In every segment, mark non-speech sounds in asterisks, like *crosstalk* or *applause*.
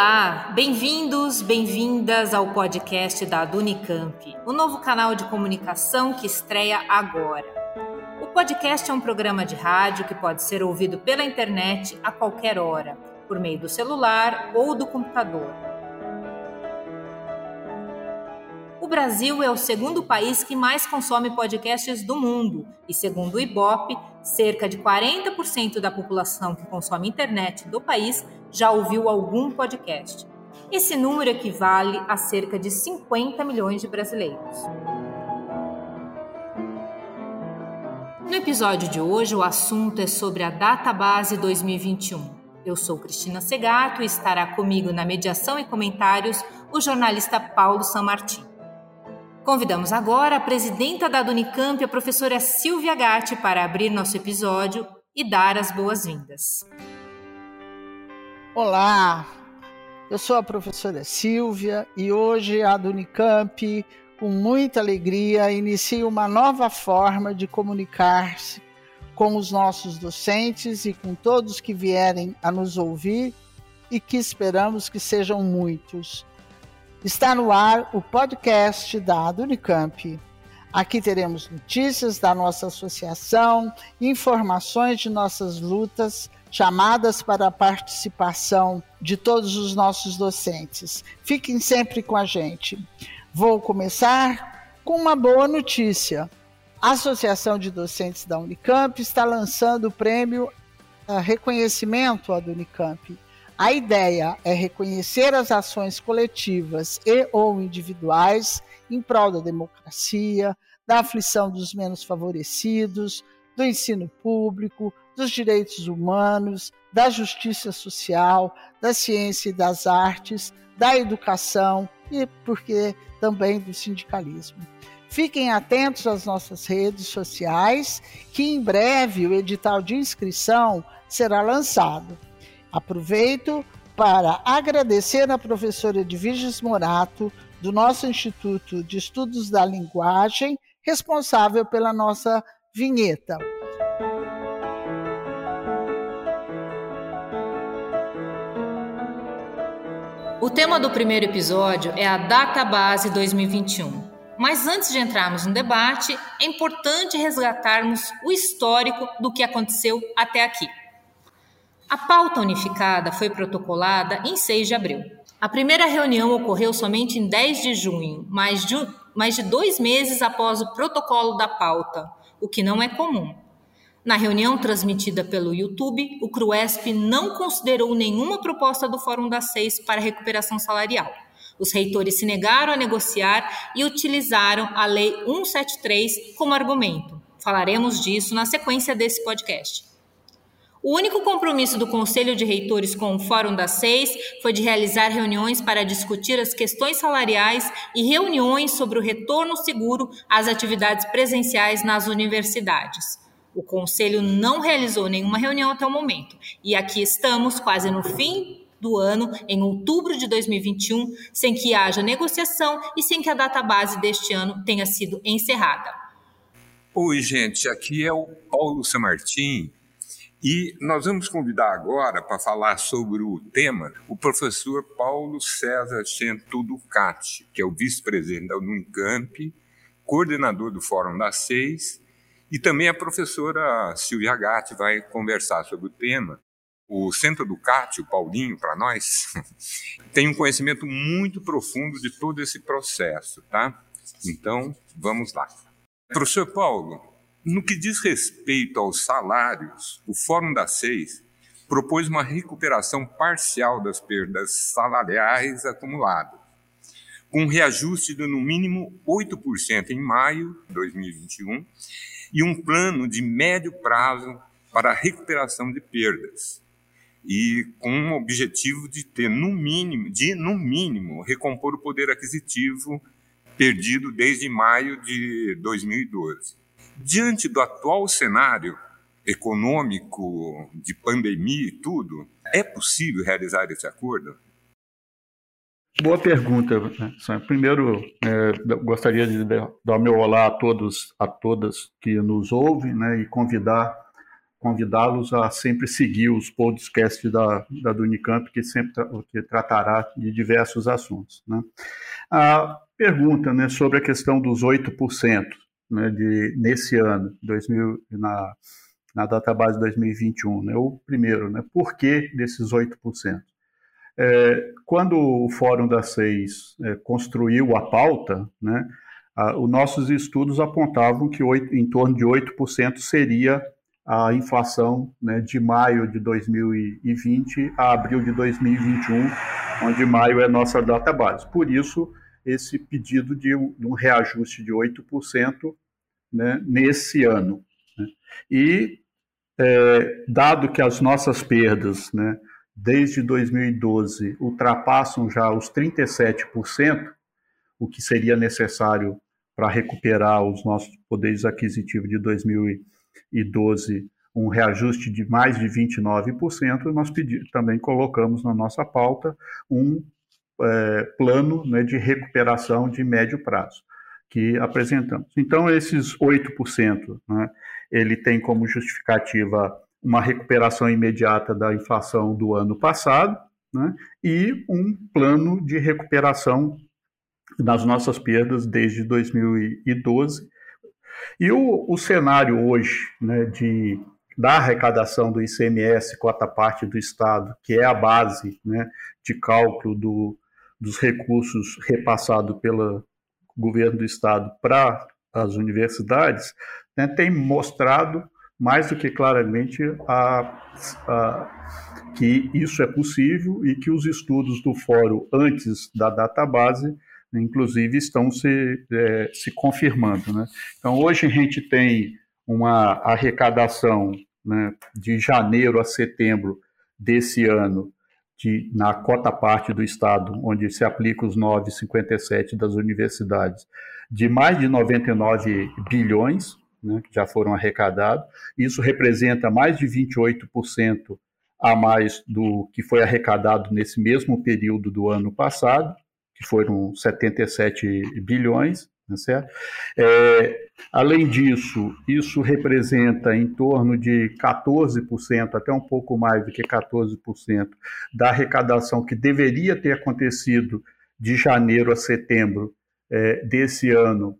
Olá, bem-vindos, bem-vindas ao podcast da Unicamp, o novo canal de comunicação que estreia agora. O podcast é um programa de rádio que pode ser ouvido pela internet a qualquer hora, por meio do celular ou do computador. O Brasil é o segundo país que mais consome podcasts do mundo e, segundo o Ibope, cerca de 40% da população que consome internet do país já ouviu algum podcast. Esse número equivale a cerca de 50 milhões de brasileiros. No episódio de hoje, o assunto é sobre a Database 2021. Eu sou Cristina Segato e estará comigo na mediação e comentários o jornalista Paulo Sanmartin. Convidamos agora a presidenta da Unicamp, a professora Silvia Gatti, para abrir nosso episódio e dar as boas-vindas. Olá, eu sou a professora Silvia e hoje a Unicamp, com muita alegria, inicia uma nova forma de comunicar-se com os nossos docentes e com todos que vierem a nos ouvir e que esperamos que sejam muitos. Está no ar o podcast da Unicamp. Aqui teremos notícias da nossa associação, informações de nossas lutas, chamadas para a participação de todos os nossos docentes. Fiquem sempre com a gente. Vou começar com uma boa notícia. A Associação de Docentes da Unicamp está lançando o prêmio uh, Reconhecimento à Unicamp a ideia é reconhecer as ações coletivas e ou individuais em prol da democracia, da aflição dos menos favorecidos, do ensino público, dos direitos humanos, da justiça social, da ciência e das artes, da educação e, porque também do sindicalismo. Fiquem atentos às nossas redes sociais, que em breve o edital de inscrição será lançado. Aproveito para agradecer à professora Edviges Morato, do nosso Instituto de Estudos da Linguagem, responsável pela nossa vinheta. O tema do primeiro episódio é a Database 2021. Mas antes de entrarmos no debate, é importante resgatarmos o histórico do que aconteceu até aqui. A pauta unificada foi protocolada em 6 de abril. A primeira reunião ocorreu somente em 10 de junho, mais de, mais de dois meses após o protocolo da pauta, o que não é comum. Na reunião transmitida pelo YouTube, o CRUESP não considerou nenhuma proposta do Fórum das Seis para recuperação salarial. Os reitores se negaram a negociar e utilizaram a Lei 173 como argumento. Falaremos disso na sequência desse podcast. O único compromisso do Conselho de Reitores com o Fórum das Seis foi de realizar reuniões para discutir as questões salariais e reuniões sobre o retorno seguro às atividades presenciais nas universidades. O Conselho não realizou nenhuma reunião até o momento, e aqui estamos, quase no fim do ano, em outubro de 2021, sem que haja negociação e sem que a database deste ano tenha sido encerrada. Oi, gente, aqui é o Paulo Samartim e nós vamos convidar agora para falar sobre o tema o professor Paulo César Chento Ducati, que é o vice-presidente da Unicamp, coordenador do Fórum das Seis, e também a professora Silvia Gatti vai conversar sobre o tema. O Centro Ducati, o Paulinho, para nós, *laughs* tem um conhecimento muito profundo de todo esse processo, tá? Então, vamos lá. Professor Paulo, no que diz respeito aos salários, o Fórum das Seis propôs uma recuperação parcial das perdas salariais acumuladas, com um reajuste de no mínimo 8% em maio de 2021 e um plano de médio prazo para a recuperação de perdas e com o objetivo de ter no mínimo, de no mínimo recompor o poder aquisitivo perdido desde maio de 2012. Diante do atual cenário econômico, de pandemia e tudo, é possível realizar esse acordo? Boa pergunta. Né? Primeiro, é, gostaria de dar meu olá a todos, a todas que nos ouvem, né, e convidar convidá-los a sempre seguir os podcasts da, da do Unicamp, que sempre que tratará de diversos assuntos. Né? A pergunta né, sobre a questão dos 8% né, de, nesse ano, 2000, na, na database 2021. Né, o primeiro, né, por que desses 8%? É, quando o Fórum das Seis é, construiu a pauta, né, a, os nossos estudos apontavam que 8, em torno de 8% seria a inflação né, de maio de 2020 a abril de 2021, onde maio é nossa data base. Por isso, esse pedido de um, reajuste de 8% né, nesse ano. Né. E, é, dado que as nossas perdas, né, desde 2012, ultrapassam já os 37%, o que seria necessário para recuperar os nossos poderes aquisitivos de 2020 2012 um reajuste de mais de 29%, nós pedi, também colocamos na nossa pauta um é, plano né, de recuperação de médio prazo que apresentamos. Então, esses 8%, né, ele tem como justificativa uma recuperação imediata da inflação do ano passado né, e um plano de recuperação das nossas perdas desde 2012 e o, o cenário hoje né, de, da arrecadação do ICMS, cota parte do Estado, que é a base né, de cálculo do, dos recursos repassados pelo governo do Estado para as universidades, né, tem mostrado mais do que claramente a, a, que isso é possível e que os estudos do fórum antes da database inclusive estão se, é, se confirmando. Né? Então, hoje a gente tem uma arrecadação né, de janeiro a setembro desse ano, de, na cota parte do Estado, onde se aplica os 9,57 das universidades, de mais de 99 bilhões, né, que já foram arrecadados. Isso representa mais de 28% a mais do que foi arrecadado nesse mesmo período do ano passado que foram 77 bilhões, né, certo? É, além disso, isso representa em torno de 14%, até um pouco mais do que 14%, da arrecadação que deveria ter acontecido de janeiro a setembro é, desse ano,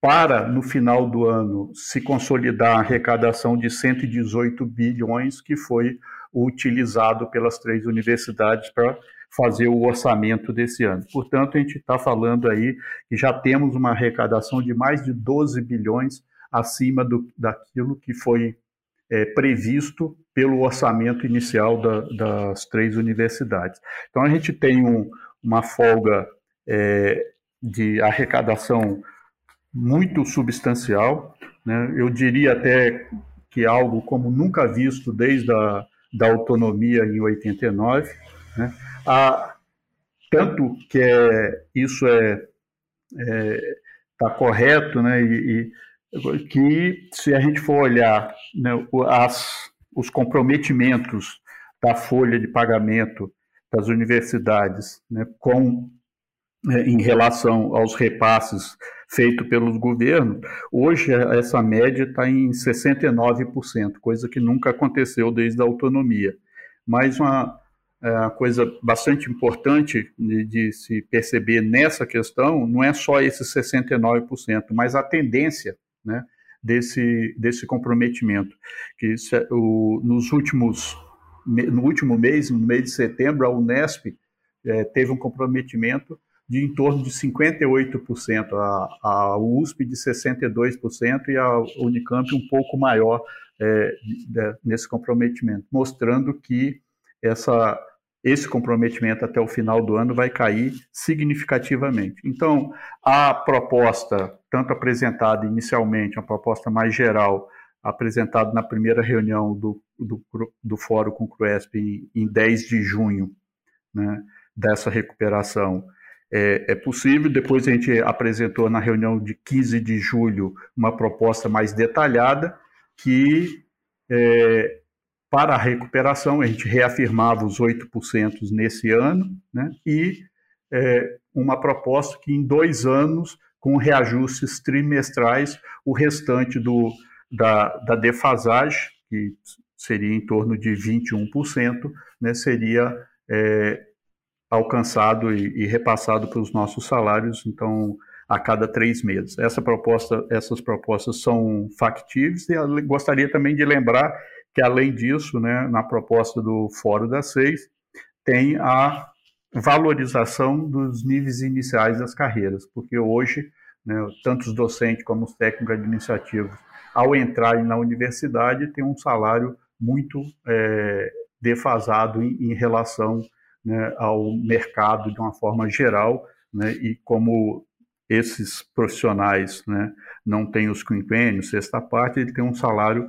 para, no final do ano, se consolidar a arrecadação de 118 bilhões, que foi utilizado pelas três universidades para fazer o orçamento desse ano. Portanto, a gente está falando aí que já temos uma arrecadação de mais de 12 bilhões acima do, daquilo que foi é, previsto pelo orçamento inicial da, das três universidades. Então, a gente tem um, uma folga é, de arrecadação muito substancial, né? eu diria até que algo como nunca visto desde a da autonomia em 89, né? Ah, tanto que é, isso é está é, tá correto, né? E, e, que se a gente for olhar né, as, os comprometimentos da folha de pagamento das universidades né, com é, em relação aos repasses feitos pelos governos, hoje essa média está em 69%, coisa que nunca aconteceu desde a autonomia. Mas uma, é uma coisa bastante importante de, de, se perceber nessa questão não é só esses 69%, mas a tendência né, desse, desse comprometimento. Que o, nos últimos, no último mês, no mês de setembro, a Unesp é, teve um comprometimento de em torno de 58%, a, a USP de 62% e a Unicamp um pouco maior é, de, nesse comprometimento, mostrando que essa esse comprometimento até o final do ano vai cair significativamente. Então, a proposta, tanto apresentada inicialmente, uma proposta mais geral, apresentada na primeira reunião do, do, do Fórum com o CRUESP em, em 10 de junho, né, dessa recuperação, é, é, possível. Depois a gente apresentou na reunião de 15 de julho uma proposta mais detalhada que é, para a recuperação, a gente reafirmava os 8% nesse ano, né? e é, uma proposta que em dois anos, com reajustes trimestrais, o restante do, da, da defasagem, que seria em torno de 21%, né, seria é, alcançado e, e repassado para os nossos salários, então, a cada três meses. Essa proposta, essas propostas são factíveis e gostaria também de lembrar que, além disso, né, na proposta do Fórum das Seis, tem a valorização dos níveis iniciais das carreiras, porque hoje, né, tanto os docentes como os técnicos administrativos, ao entrarem na universidade, têm um salário muito é, defasado em, em relação né, ao mercado de uma forma geral, né, e como esses profissionais né, não têm os quinquênios, sexta parte, ele tem um salário,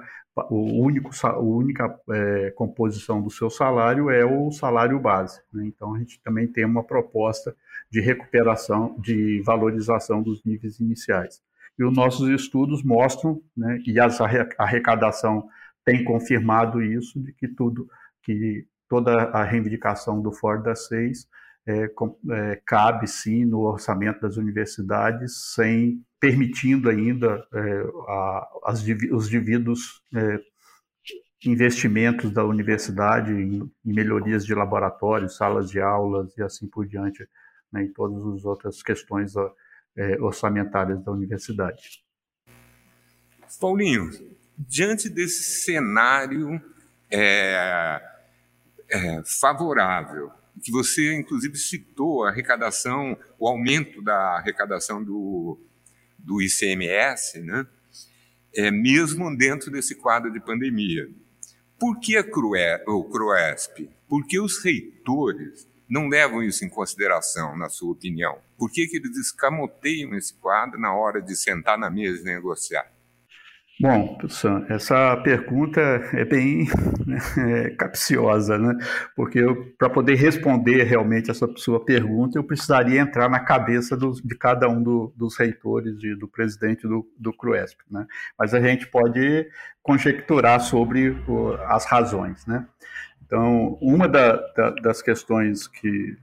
o único, a única é, composição do seu salário é o salário base. Né, então, a gente também tem uma proposta de recuperação, de valorização dos níveis iniciais. E os nossos estudos mostram, né, e a arrecadação tem confirmado isso, de que tudo, que toda a reivindicação do Ford da Seis é, é, cabe sim no orçamento das universidades, sem permitindo ainda é, a, as, os devidos é, investimentos da universidade em, em, melhorias de laboratórios, salas de aulas e assim por diante, né, e todas as outras questões é, orçamentárias da universidade. Paulinho, diante desse cenário é, é, favorável, que você inclusive citou a arrecadação, o aumento da arrecadação do, do ICMS, né? É, mesmo dentro desse quadro de pandemia. Por que a CRUE? Por que os reitores não levam isso em consideração, na sua opinião? Por que, que eles escamoteiam esse quadro na hora de sentar na mesa e negociar? Bom, Sam, essa pergunta é bem é, capciosa, né? Porque para poder responder realmente essa sua pergunta, eu precisaria entrar na cabeça do, de cada um do, dos reitores e do presidente do, do CRUESP, né? Mas a gente pode conjecturar sobre o, as razões, né? Então, uma da, da, das questões que,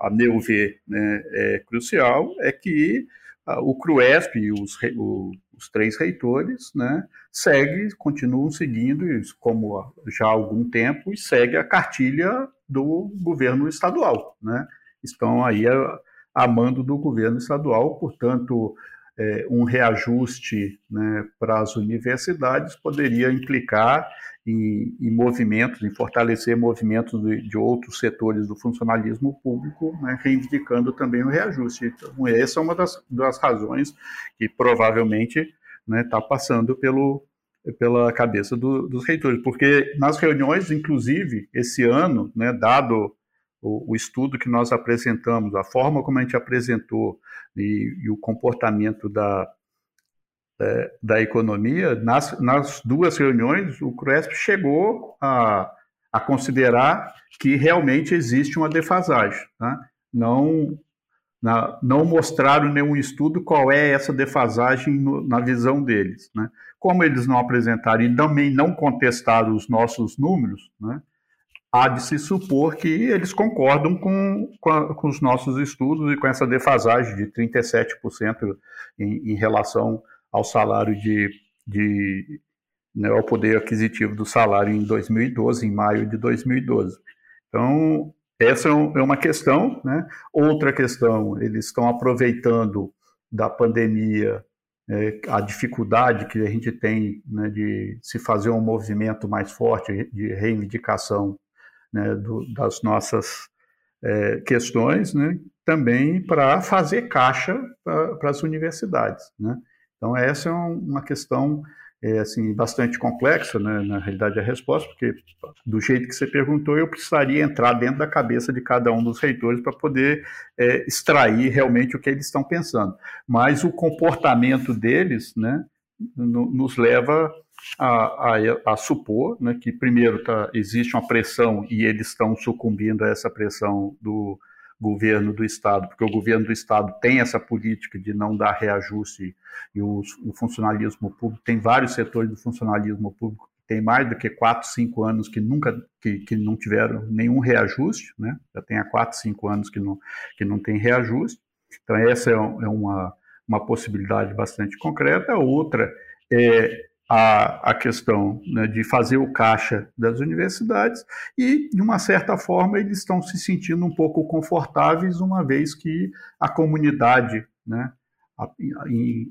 a meu ver, né, é crucial é que a, o CRUESP e os, o, os três reitores, né, segue, continuam seguindo, como já há algum tempo, e segue a cartilha do governo estadual, né? Estão aí a, a mando do governo estadual, portanto, é, um reajuste né, para as universidades poderia implicar em, em, movimentos, em fortalecer movimentos de, de outros setores do funcionalismo público, né, reivindicando também o reajuste. Então, essa é uma das, das razões que provavelmente está né, tá passando pelo, pela cabeça do, dos reitores, porque nas reuniões, inclusive, esse ano, né, dado o, o, estudo que nós apresentamos, a forma como a gente apresentou e, e o comportamento da, da economia, nas, nas duas reuniões, o CRUESP chegou a, a considerar que realmente existe uma defasagem. Tá? Não, na, não mostraram nenhum estudo qual é essa defasagem no, na visão deles. Né? Como eles não apresentaram e também não contestaram os nossos números, né? há de se supor que eles concordam com, com, a, com, os nossos estudos e com essa defasagem de 37% em, em relação ao salário de, de né, ao poder aquisitivo do salário em 2012, em maio de 2012. Então, essa é, é uma questão. Né? Outra questão, eles estão aproveitando da pandemia é, a dificuldade que a gente tem né, de se fazer um movimento mais forte de reivindicação né, do, das nossas é, questões, né, também para fazer caixa para as universidades. Né? Então, essa é uma questão é, assim, bastante complexa, né, na realidade, a resposta, porque do jeito que você perguntou, eu precisaria entrar dentro da cabeça de cada um dos reitores para poder é, extrair realmente o que eles estão pensando. Mas o comportamento deles né, nos leva a, a, a supor né, que, primeiro, tá, existe uma pressão e eles estão sucumbindo a essa pressão do governo do Estado, porque o governo do Estado tem essa política de não dar reajuste e o, o funcionalismo público, tem vários setores do funcionalismo público tem mais do que 4, 5 anos que nunca que, que não tiveram nenhum reajuste, né? já tem há 4, 5 anos que não, que não tem reajuste. Então, essa é, é uma, uma possibilidade bastante concreta. Outra é a, a questão né, de fazer o caixa das universidades e, de uma certa forma, eles estão se sentindo um pouco confortáveis, uma vez que a comunidade, né,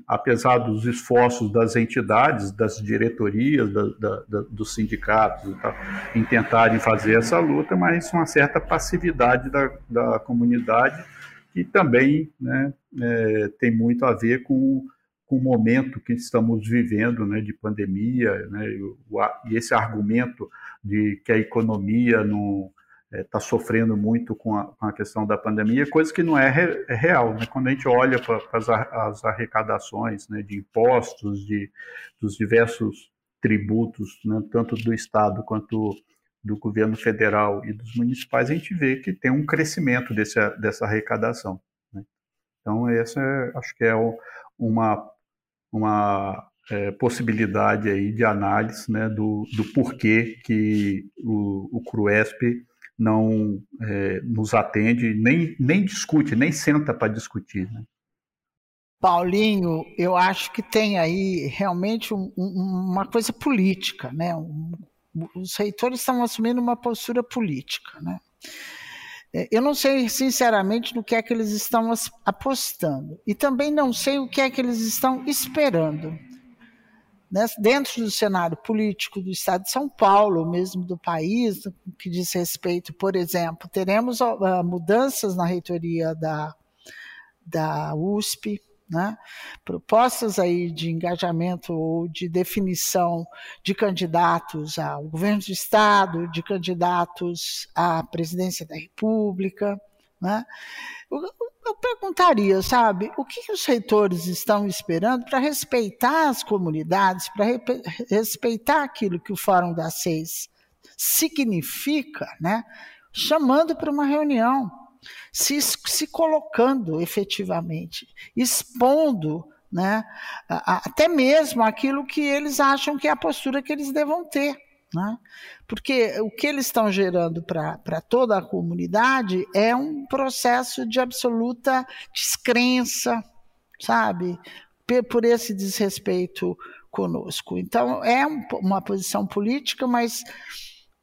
apesar dos esforços das entidades, das diretorias, da, da, da, dos sindicatos, tá, em tentarem fazer essa luta, mas uma certa passividade da, da comunidade, que também né, é, tem muito a ver com, com o momento que estamos vivendo né, de pandemia, né, e, o, esse argumento de que a economia não está é, sofrendo muito com a, com a, questão da pandemia, coisa que não é, re, é real. Né? Quando a gente olha para as, as arrecadações né, de impostos, de, dos diversos tributos, né, tanto do Estado quanto do governo federal e dos municipais, a gente vê que tem um crescimento desse, dessa arrecadação. Né? Então, essa é, acho que é uma, uma é, possibilidade aí de análise né, do, do porquê que o, o CRUESP não é, nos atende, nem, nem discute, nem senta para discutir. Né? Paulinho, eu acho que tem aí realmente um, um, uma coisa política, né? Um, os reitores estão assumindo uma postura política, né? É, eu não sei, sinceramente, no que é que eles estão apostando. E também não sei o que é que eles estão esperando né, dentro do cenário político do Estado de São Paulo, mesmo do país, que diz respeito, por exemplo, teremos uh, mudanças na reitoria da, da USP, né? propostas aí de engajamento ou de definição de candidatos ao governo do Estado, de candidatos à presidência da República. Né? Eu perguntaria, sabe, o que os reitores estão esperando para respeitar as comunidades, para re respeitar aquilo que o Fórum das Seis significa, né? chamando para uma reunião, se, se colocando efetivamente, expondo né, até mesmo aquilo que eles acham que é a postura que eles devam ter. Né? Porque o que eles estão gerando para toda a comunidade é um processo de absoluta descrença, sabe? Por esse desrespeito conosco. Então, é um, uma posição política, mas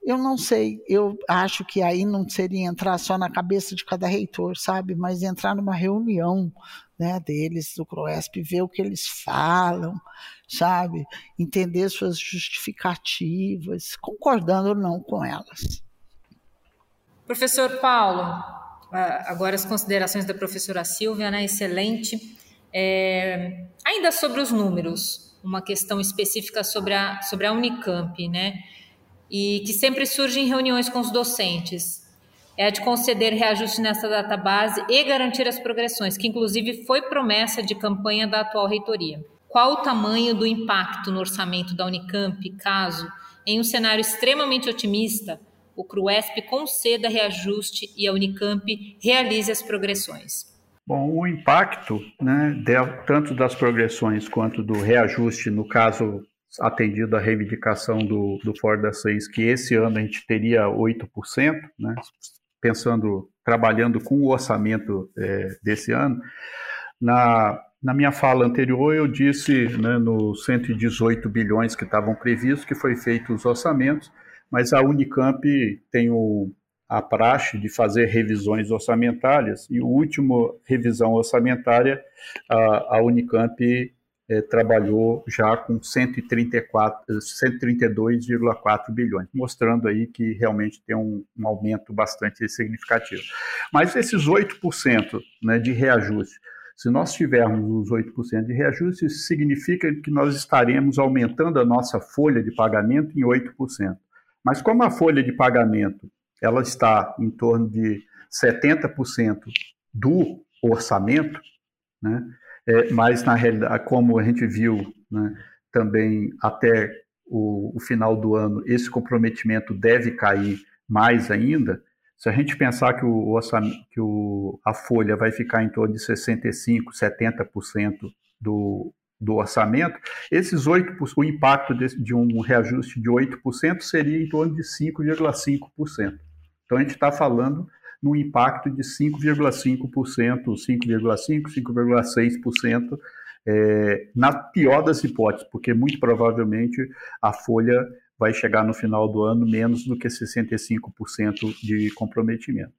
eu não sei, eu acho que aí não seria entrar só na cabeça de cada reitor, sabe? Mas entrar numa reunião né, deles, do CROESP, ver o que eles falam, sabe? Entender suas justificativas, concordando ou não com elas. Professor Paulo, agora as considerações da professora Silvia, né? Excelente. É, ainda sobre os números, uma questão específica sobre a, sobre a Unicamp, né? E que sempre surge em reuniões com os docentes. É a de conceder reajuste nessa database e garantir as progressões, que inclusive foi promessa de campanha da atual reitoria. Qual o tamanho do impacto no orçamento da Unicamp caso, em um cenário extremamente otimista, o CRUESP conceda reajuste e a Unicamp realize as progressões? Bom, o impacto, né, tanto das progressões quanto do reajuste, no caso atendido à reivindicação do, do Ford da 6, que esse ano a gente teria 8%, né, pensando, trabalhando com o orçamento é, desse ano, na na minha fala anterior, eu disse né, nos 118 bilhões que estavam previstos que foi feito os orçamentos, mas a Unicamp tem o, a praxe de fazer revisões orçamentárias e o último revisão orçamentária a, a Unicamp é, trabalhou já com 132,4 bilhões, mostrando aí que realmente tem um, um aumento bastante significativo. Mas esses 8% né, de reajuste se nós tivermos os 8% de reajuste, isso significa que nós estaremos aumentando a nossa folha de pagamento em 8%. Mas como a folha de pagamento ela está em torno de 70% do orçamento, né? É, mas na realidade, como a gente viu né, também até o, o final do ano, esse comprometimento deve cair mais ainda, se a gente pensar que, o, que o, a folha vai ficar em torno de 65%, 70% do, do orçamento, esses 8%, o impacto de, de um reajuste de 8% seria em torno de 5,5%. Então a gente está falando num impacto de 5,5%, 5,5%, 5,6% é, na pior das hipóteses, porque muito provavelmente a folha vai chegar no final do ano menos do que 65% de comprometimento.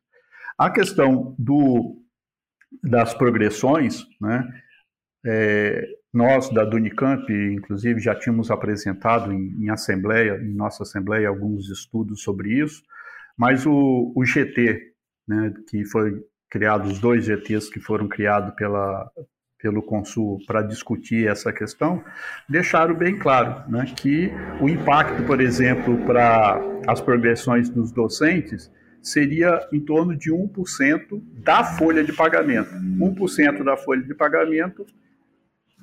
A questão do, das progressões, né, é, nós da Dunicamp, inclusive, já tínhamos apresentado em, em, assembleia, em nossa assembleia, alguns estudos sobre isso, mas o, o GT, né, que foi criado, os dois GTs que foram criados pela, pelo Consul para discutir essa questão, deixaram bem claro né, que o impacto, por exemplo, para as progressões dos docentes seria em torno de 1% da folha de pagamento. 1% da folha de pagamento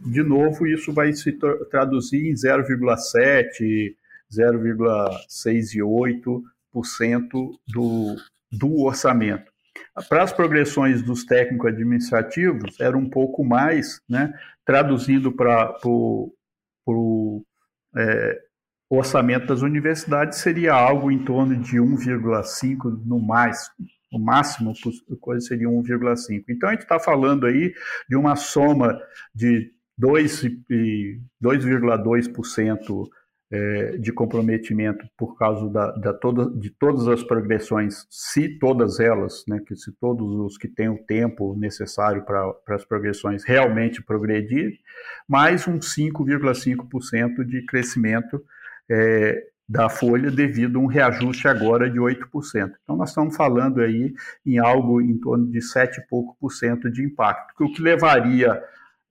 de novo, isso vai se traduzir em 0,7%, 0,68% do, do orçamento. Para as progressões dos técnicos administrativos, era um pouco mais, né, traduzindo para o é, orçamento das universidades, seria algo em torno de 1,5% no mais, o máximo coisa seria 1,5%. Então, a gente está falando aí de uma soma de 2,2% é, de comprometimento por causa da, da toda, de todas as progressões, se todas elas, né, que se todos os que têm o tempo necessário para as progressões realmente progredir, mais um 5,5% de crescimento é, da folha devido a um reajuste agora de 8%. Então, nós estamos falando aí em algo em torno de 7 e pouco por cento de impacto, o que levaria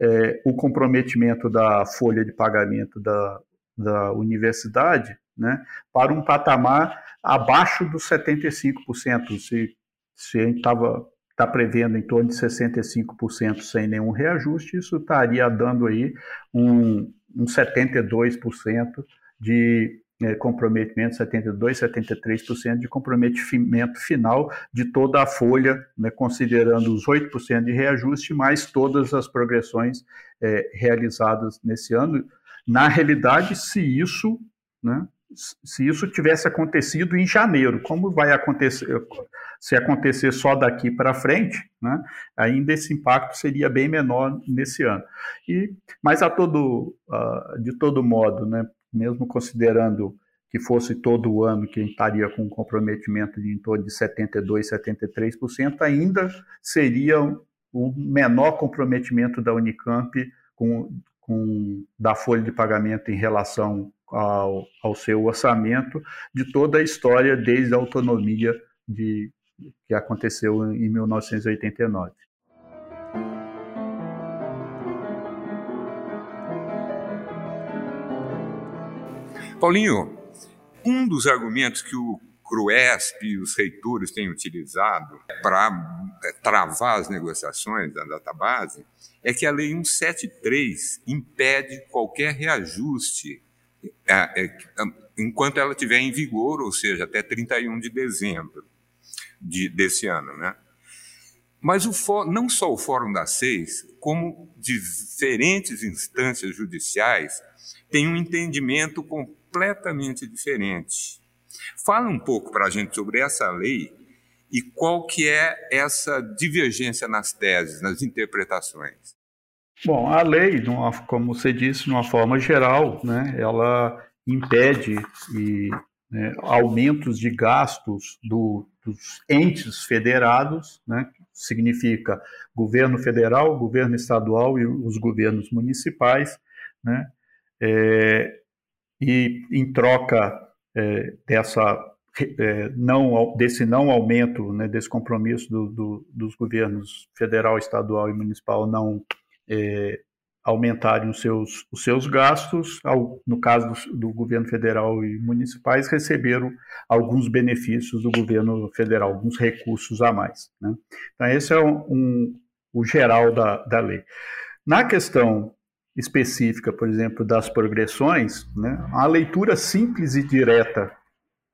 é, o comprometimento da folha de pagamento da, da universidade né, para um patamar abaixo dos 75%. Se, se a gente estava está prevendo em torno de 65% sem nenhum reajuste, isso estaria dando aí um, um 72% de é, comprometimento, 72, 73% de comprometimento final de toda a folha, né, considerando os 8% de reajuste, mais todas as progressões é, realizadas nesse ano. Na realidade, se isso, né, se isso tivesse acontecido em janeiro, como vai acontecer, se acontecer só daqui para frente, né, ainda esse impacto seria bem menor nesse ano. E, mas a todo, uh, de todo modo, né, mesmo considerando que fosse todo ano que a gente estaria com um comprometimento de em torno de 72%, 73%, ainda seria o menor comprometimento da Unicamp com, com, da folha de pagamento em relação ao, ao seu orçamento de toda a história desde a autonomia de, que aconteceu em 1989. Paulinho, um dos argumentos que o CRUESP e os reitores têm utilizado para é, travar as negociações da database é que a Lei 173 impede qualquer reajuste é, é, enquanto ela estiver em vigor, ou seja, até 31 de dezembro de, desse ano. Né? Mas o, não só o Fórum das Seis, como diferentes instâncias judiciais têm um entendimento com completamente diferente. Fala um pouco para a gente sobre essa lei e qual que é essa divergência nas teses, nas interpretações. Bom, a lei, como você disse, de uma forma geral, né, ela impede e, né, aumentos de gastos do, dos entes federados, né, significa governo federal, governo estadual e os governos municipais, né, é, e em troca é, dessa é, não desse não aumento né, desse compromisso do, do, dos governos federal, estadual e municipal não é, aumentarem os seus, os seus gastos, ao, no caso do, do, governo federal e municipais, receberam alguns benefícios do governo federal, alguns recursos a mais. Né? Então, esse é um, um, o geral da, da lei. Na questão específica, por exemplo, das progressões, né, a leitura simples e direta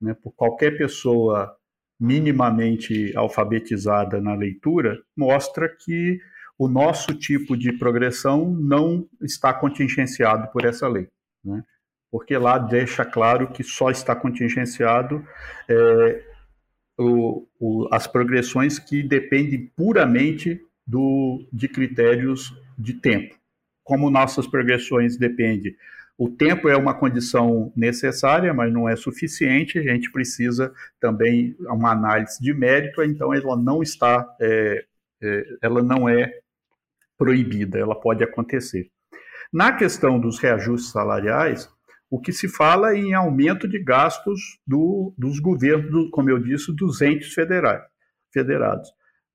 né, por qualquer pessoa minimamente alfabetizada na leitura mostra que o nosso tipo de progressão não está contingenciado por essa lei, né? porque lá deixa claro que só está contingenciado é, o, o, as progressões que dependem puramente do, de critérios de tempo. como nossas progressões dependem o tempo é uma condição necessária, mas não é suficiente. A gente precisa também uma análise de mérito. Então, ela não está, é, é, ela não é proibida. Ela pode acontecer. Na questão dos reajustes salariais, o que se fala é em aumento de gastos do, dos governos, como eu disse, dos entes federais, federados.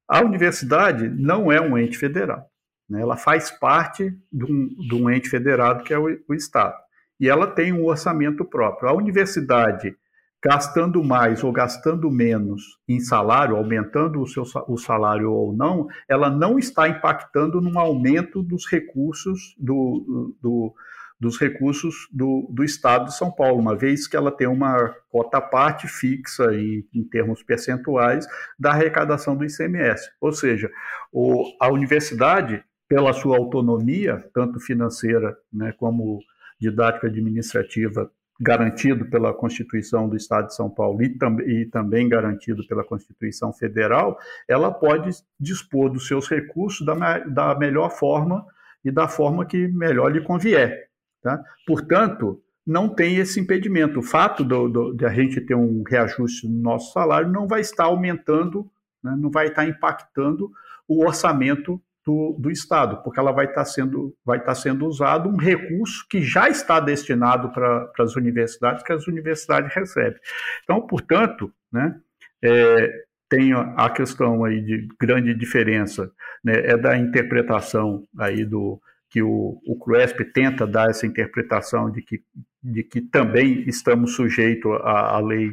A universidade não é um ente federal. Né? Ela faz parte de um, de um, ente federado que é o, o Estado. E ela tem um orçamento próprio. A universidade, gastando mais ou gastando menos em salário, aumentando o seu o salário ou não, ela não está impactando no aumento dos recursos do, do dos recursos do, do Estado de São Paulo, uma vez que ela tem uma cota parte fixa em, em termos percentuais da arrecadação do ICMS. Ou seja, o, a universidade pela sua autonomia, tanto financeira né, como didática administrativa, garantido pela Constituição do Estado de São Paulo e, tam e, também garantido pela Constituição Federal, ela pode dispor dos seus recursos da, da melhor forma e da forma que melhor lhe convier. Tá? Portanto, não tem esse impedimento. O fato do, do, de a gente ter um reajuste no nosso salário não vai estar aumentando, né, não vai estar impactando o orçamento do, do Estado, porque ela vai estar sendo, vai estar sendo usado um recurso que já está destinado para as universidades, que as universidades recebem. Então, portanto, né, é, tem a questão aí de grande diferença, né, é da interpretação aí do que o, o CRUESP tenta dar essa interpretação de que, de que também estamos sujeitos à, à lei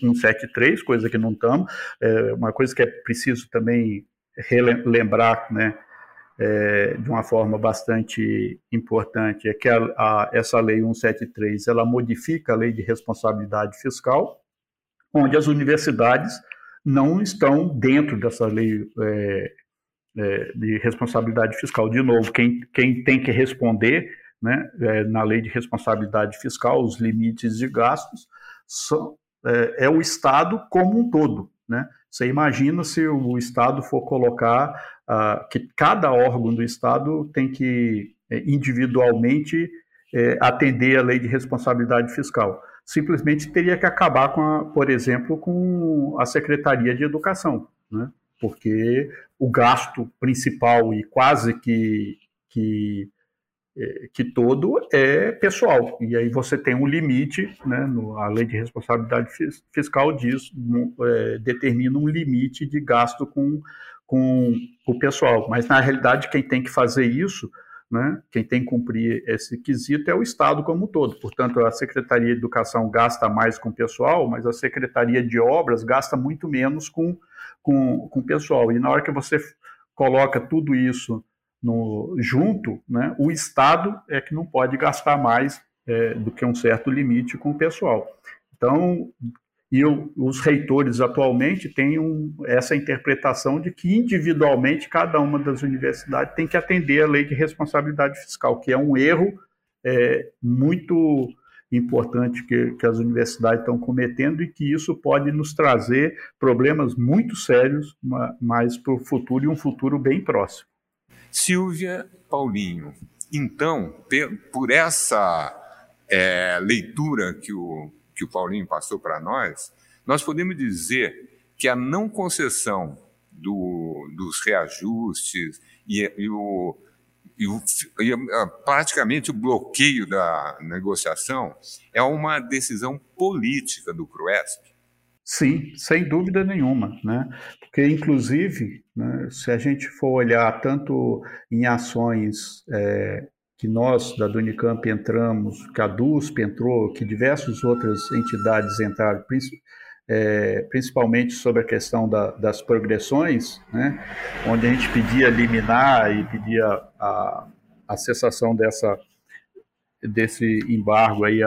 173, coisa que não estamos, é uma coisa que é preciso também relembrar, né, é, de uma forma bastante importante, é que a, a, essa lei 173, ela modifica a lei de responsabilidade fiscal, onde as universidades não estão dentro dessa lei é, é, de responsabilidade fiscal. De novo, quem, quem tem que responder né, é, na lei de responsabilidade fiscal, os limites de gastos, são, é, é o Estado como um todo. Né? Você imagina se o Estado for colocar uh, que cada órgão do Estado tem que eh, individualmente eh, atender a lei de responsabilidade fiscal. Simplesmente teria que acabar com, a, por exemplo, com a Secretaria de Educação, né? porque o gasto principal e quase que, que que todo é pessoal. E aí você tem um limite, né, no, a lei de responsabilidade fiscal diz, é, determina um limite de gasto com, com o pessoal. Mas, na realidade, quem tem que fazer isso, né, quem tem que cumprir esse quesito é o Estado como um todo. Portanto, a Secretaria de Educação gasta mais com o pessoal, mas a Secretaria de Obras gasta muito menos com, com, com o pessoal. E na hora que você coloca tudo isso no, junto, né, o Estado é que não pode gastar mais é, do que um certo limite com o pessoal. Então, e os reitores atualmente têm um, essa interpretação de que individualmente cada uma das universidades tem que atender a lei de responsabilidade fiscal, que é um erro é, muito importante que, que, as universidades estão cometendo e que isso pode nos trazer problemas muito sérios mais para o futuro e um futuro bem próximo. Silvia Paulinho. Então, por essa é, leitura que o, que o Paulinho passou para nós, nós podemos dizer que a não concessão do, dos reajustes e, e, o, e, o, e praticamente o bloqueio da negociação é uma decisão política do CRUESP. Sim, sem dúvida nenhuma, né? Porque, inclusive, né, se a gente for olhar tanto em ações é, que nós da Dunicamp entramos, que a DUSP entrou, que diversas outras entidades entraram, é, principalmente sobre a questão da, das progressões, né, onde a gente pedia liminar e pedia a, a cessação dessa, desse embargo aí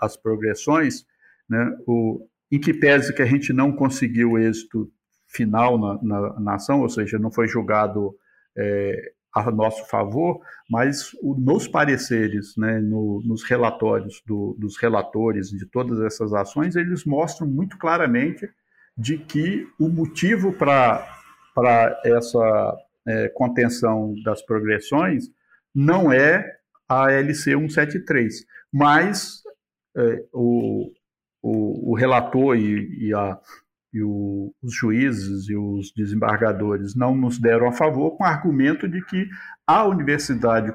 as progressões, né, o, em que pese que a gente não conseguiu êxito final na, na, na ação, ou seja, não foi julgado é, a nosso favor, mas o, nos pareceres, né, no, nos relatórios do, dos relatores de todas essas ações, eles mostram muito claramente de que o motivo para essa é, contenção das progressões não é a LC 173, mas é, o, o, o, relator e, e, a, e o, os juízes e os desembargadores não nos deram a favor com o argumento de que a universidade,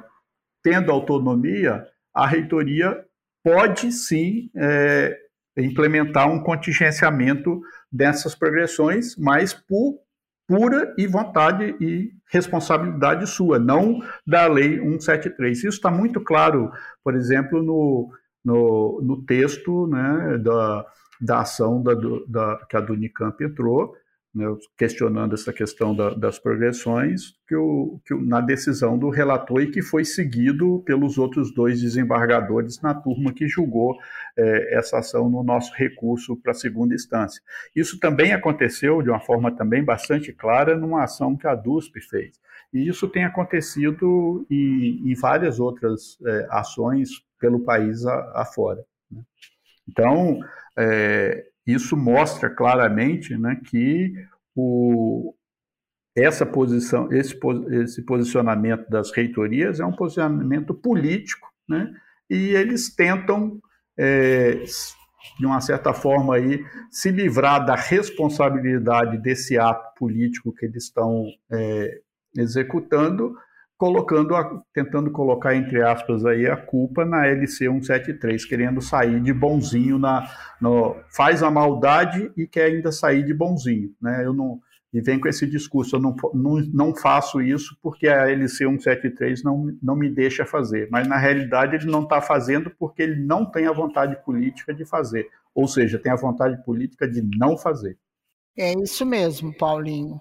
tendo autonomia, a reitoria pode sim é, implementar um contingenciamento dessas progressões, mas por pura e vontade e responsabilidade sua, não da Lei 173. Isso está muito claro, por exemplo, no, no, no texto né, da, da ação da, da, que a do entrou, né, questionando essa questão da, das progressões, que, o, que na decisão do relator e que foi seguido pelos outros dois desembargadores na turma que julgou é, essa ação no nosso recurso para a segunda instância. Isso também aconteceu de uma forma também bastante clara numa ação que a DUSP fez. E isso tem acontecido em, em várias outras é, ações pelo país afora. Né? Então, é, isso mostra claramente né, que o, essa posição, esse, esse posicionamento das reitorias é um posicionamento político, né, e eles tentam, é, de uma certa forma, aí, se livrar da responsabilidade desse ato político que eles estão é, executando colocando a, tentando colocar entre aspas aí a culpa na LC 173, querendo sair de bonzinho na no, faz a maldade e quer ainda sair de bonzinho, né? Eu não e vem com esse discurso, eu não, não, não faço isso porque a LC 173 não, não me deixa fazer, mas na realidade ele não está fazendo porque ele não tem a vontade política de fazer, ou seja, tem a vontade política de não fazer. É isso mesmo, Paulinho.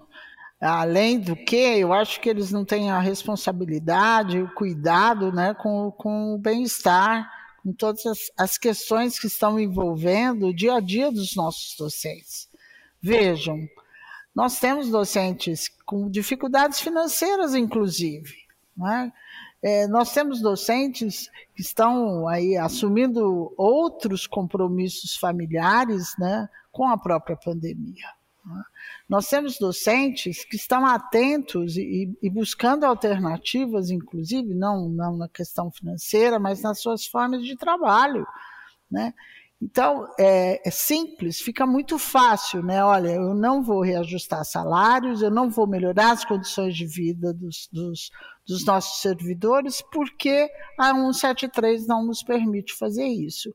Além do que, eu acho que eles não têm a responsabilidade, o cuidado né, com, com o bem-estar, com todas as, as questões que estão envolvendo o dia a dia dos nossos docentes. Vejam, nós temos docentes com dificuldades financeiras, inclusive. Né? É, nós temos docentes que estão aí assumindo outros compromissos familiares né, com a própria pandemia. Né? Nós temos docentes que estão atentos e, e, buscando alternativas, inclusive, não, não na questão financeira, mas nas suas formas de trabalho. Né? Então, é, é, simples, fica muito fácil, né? Olha, eu não vou reajustar salários, eu não vou melhorar as condições de vida dos, dos, dos nossos servidores, porque a 173 não nos permite fazer isso.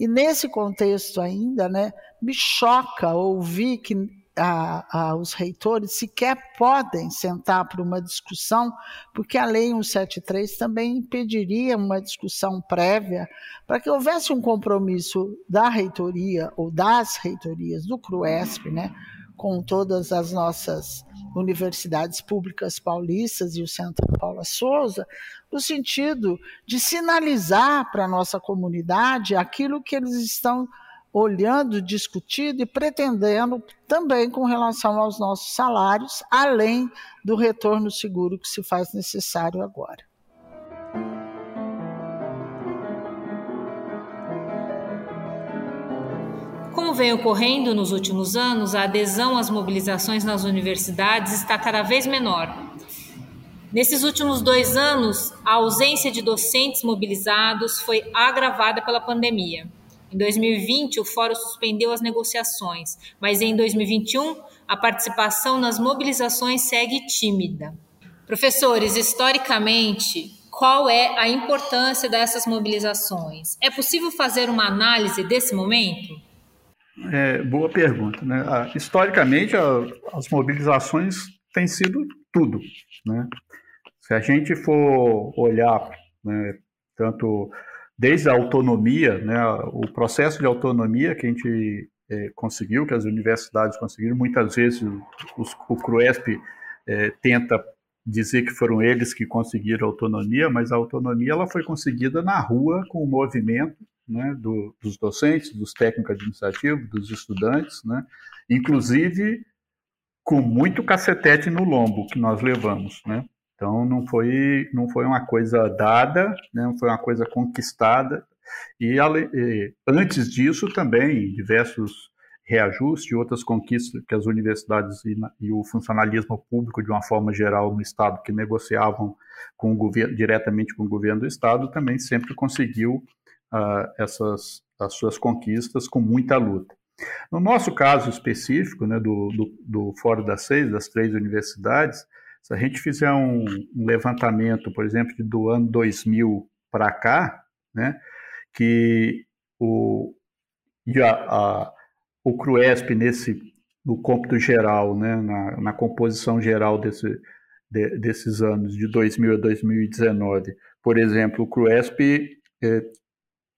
E nesse contexto ainda, né, me choca ouvir que a, a, os reitores sequer podem sentar para uma discussão, porque a Lei 173 também impediria uma discussão prévia para que houvesse um compromisso da reitoria ou das reitorias do CRUESP, né, com todas as nossas universidades públicas paulistas e o Centro Paula Souza, no sentido de sinalizar para a nossa comunidade aquilo que eles estão olhando, discutindo e pretendendo também com relação aos nossos salários, além do retorno seguro que se faz necessário agora. Como vem ocorrendo nos últimos anos, a adesão às mobilizações nas universidades está cada vez menor. Nesses últimos dois anos, a ausência de docentes mobilizados foi agravada pela pandemia. Em 2020, o Fórum suspendeu as negociações, mas em 2021, a participação nas mobilizações segue tímida. Professores, historicamente, qual é a importância dessas mobilizações? É possível fazer uma análise desse momento? É, boa pergunta. Né? Ah, historicamente, as mobilizações têm sido tudo. Né? Se a gente for olhar né, tanto desde a autonomia, né, o processo de autonomia que a gente é, conseguiu, que as universidades conseguiram, muitas vezes os, o CRUESP é, tenta dizer que foram eles que conseguiram a autonomia, mas a autonomia ela foi conseguida na rua com o movimento né, do, dos docentes, dos técnicos administrativos, dos estudantes, né, inclusive com muito cacetete no lombo que nós levamos, né? Então não foi não foi uma coisa dada, né? não foi uma coisa conquistada. E, e antes disso também diversos reajuste, outras conquistas que as universidades e, e, o funcionalismo público, de uma forma geral, no Estado, que negociavam com o governo, diretamente com o governo do Estado, também sempre conseguiu uh, essas as suas conquistas com muita luta. No nosso caso específico, né, do, do, do Fórum das Seis, das três universidades, se a gente fizer um, um levantamento, por exemplo, do ano 2000 para cá, né, que o, a, a, o CRUESP, nesse, no cômputo geral, né, na, na composição geral desse, de, desses anos, de 2000 a 2019, por exemplo, o CRUESP é,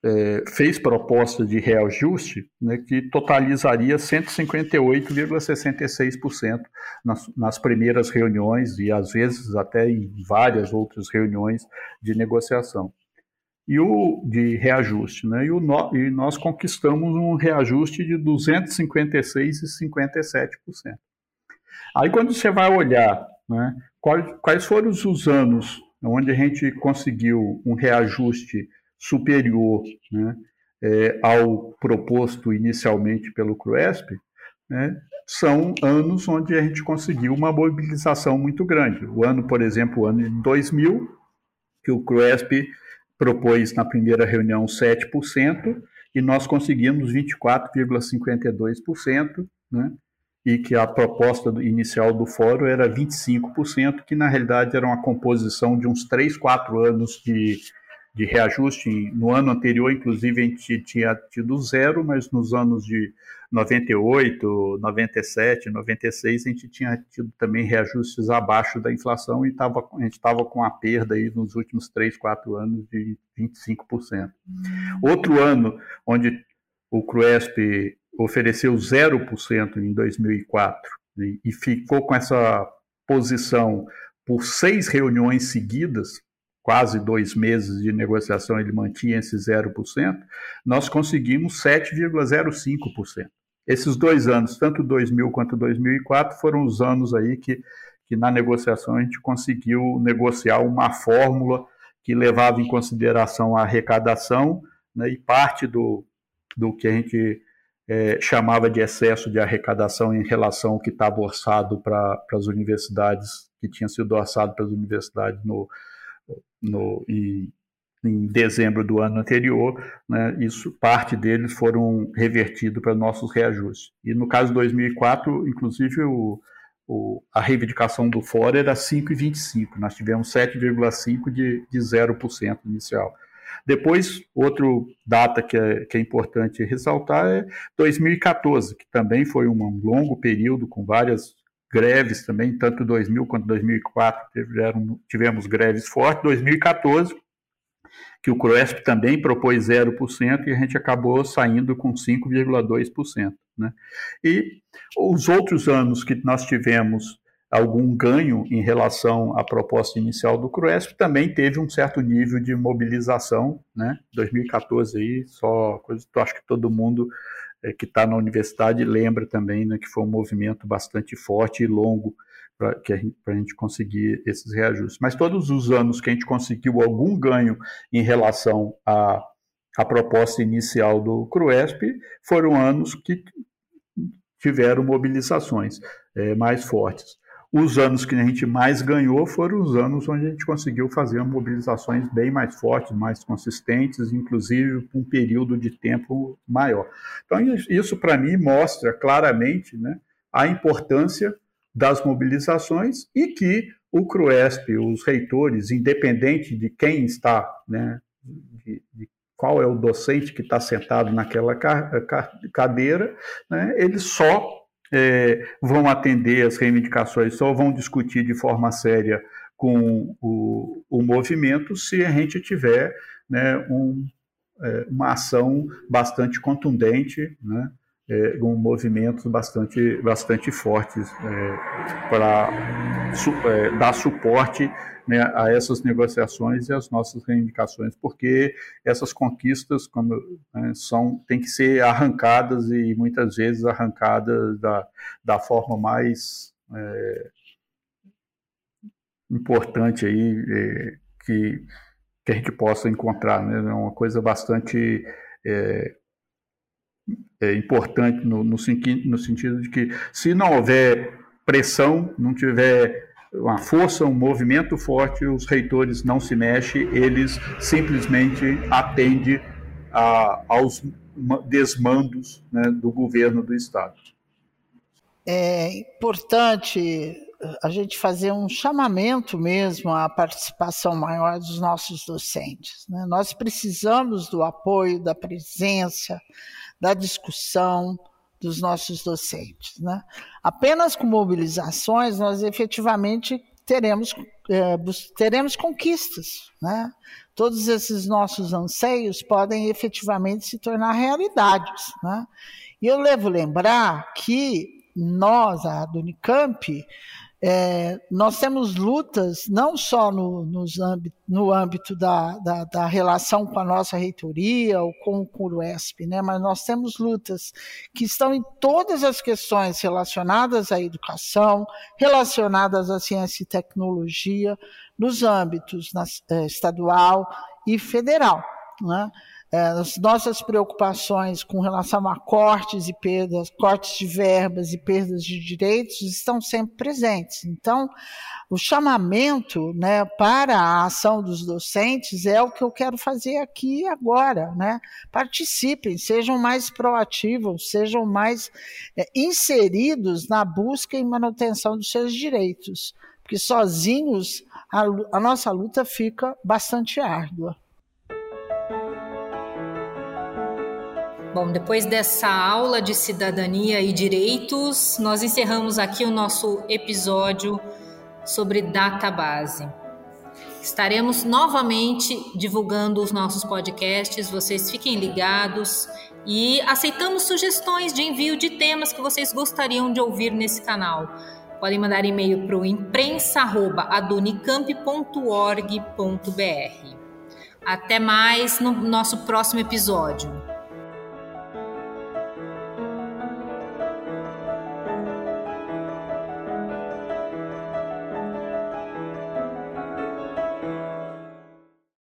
é, fez proposta de reajuste né, que totalizaria 158,66% nas, nas primeiras reuniões e às vezes até em várias outras reuniões de negociação e o de reajuste, né? E, o no, e nós conquistamos um reajuste de 256,57%. Aí quando você vai olhar, né, quais, quais foram os anos onde a gente conseguiu um reajuste superior né, é, ao proposto inicialmente pelo CRUESP, né, são anos onde a gente conseguiu uma mobilização muito grande. O ano, por exemplo, o ano de 2000, que o CRUESP propôs na primeira reunião 7%, e nós conseguimos 24,52%, né? e que a proposta inicial do fórum era 25%, que na realidade era uma composição de uns 3, 4 anos de, de reajuste. No ano anterior, inclusive, a gente tinha tido zero, mas nos anos de 98, 97, 96, a gente tinha tido também reajustes abaixo da inflação e tava, a gente estava com a perda aí nos últimos 3, 4 anos de 25%. Outro ano onde o CRUESP ofereceu 0% em 2004 e, e ficou com essa posição por seis reuniões seguidas, quase dois meses de negociação, ele mantinha esse 0%, nós conseguimos 7,05%. Esses dois anos, tanto 2000 quanto 2004, foram os anos aí que, que na negociação a gente conseguiu negociar uma fórmula que levava em consideração a arrecadação né, e parte do, do que a gente é, chamava de excesso de arrecadação em relação ao que estava orçado para as universidades, que tinha sido orçado para as universidades no, no, em, em dezembro do ano anterior, né, isso parte deles foram revertidos para nossos reajustes. E no caso de 2004, inclusive o, o, a reivindicação do fora era 5,25, nós tivemos 7,5 de, de 0% inicial. Depois, outro data que é, que é importante ressaltar é 2014, que também foi um longo período com várias greves também, tanto 2000 quanto 2004 tiveram, tivemos greves fortes. 2014, que o CROESP também propôs 0% e a gente acabou saindo com 5,2%. Né? E os outros anos que nós tivemos algum ganho em relação à proposta inicial do CRUESP, também teve um certo nível de mobilização, né? 2014 aí, só coisa acho que todo mundo que está na universidade lembra também, né, que foi um movimento bastante forte e longo para a gente conseguir esses reajustes. Mas todos os anos que a gente conseguiu algum ganho em relação à, à proposta inicial do CRUESP, foram anos que tiveram mobilizações é, mais fortes. Os anos que a gente mais ganhou foram os anos onde a gente conseguiu fazer mobilizações bem mais fortes, mais consistentes, inclusive um período de tempo maior. Então, isso para mim mostra claramente né, a importância das mobilizações e que o CRUESP, os reitores, independente de quem está, né, de, de qual é o docente que está sentado naquela cadeira, né, eles só é, vão atender as reivindicações, só vão discutir de forma séria com o, o movimento se a gente tiver né, um, é, uma ação bastante contundente, né, é, com movimentos bastante, bastante fortes é, para su, é, dar suporte né, a essas negociações e às nossas reivindicações, porque essas conquistas como, né, são têm que ser arrancadas e muitas vezes arrancadas da, da forma mais é, importante aí é, que, que a gente possa encontrar, né, é uma coisa bastante é, é importante no, no, no sentido de que, se não houver pressão, não tiver uma força, um movimento forte, os reitores não se mexem, eles simplesmente atendem a, aos desmandos né, do governo do Estado. É importante a gente fazer um chamamento mesmo à participação maior dos nossos docentes. Né? Nós precisamos do apoio, da presença, da discussão dos nossos docentes. Né? Apenas com mobilizações nós efetivamente teremos, é, teremos conquistas. Né? Todos esses nossos anseios podem efetivamente se tornar realidades. Né? E eu levo lembrar que nós, a Unicamp, é, nós temos lutas não só no, âmbito, no âmbito da, da, da, relação com a nossa reitoria ou com o CURUESP, né, mas nós temos lutas que estão em todas as questões relacionadas à educação, relacionadas à ciência e tecnologia, nos âmbitos na, é, estadual e federal. Né? É, as nossas preocupações com relação a cortes e perdas, cortes de verbas e perdas de direitos estão sempre presentes. Então, o chamamento né, para a ação dos docentes é o que eu quero fazer aqui agora. Né? Participem, sejam mais proativos, sejam mais é, inseridos na busca e manutenção dos seus direitos, porque sozinhos a, a nossa luta fica bastante árdua. Bom, depois dessa aula de cidadania e direitos, nós encerramos aqui o nosso episódio sobre database. Estaremos novamente divulgando os nossos podcasts, vocês fiquem ligados e aceitamos sugestões de envio de temas que vocês gostariam de ouvir nesse canal. Podem mandar e-mail para o imprensa.adunicamp.org.br. Até mais no nosso próximo episódio.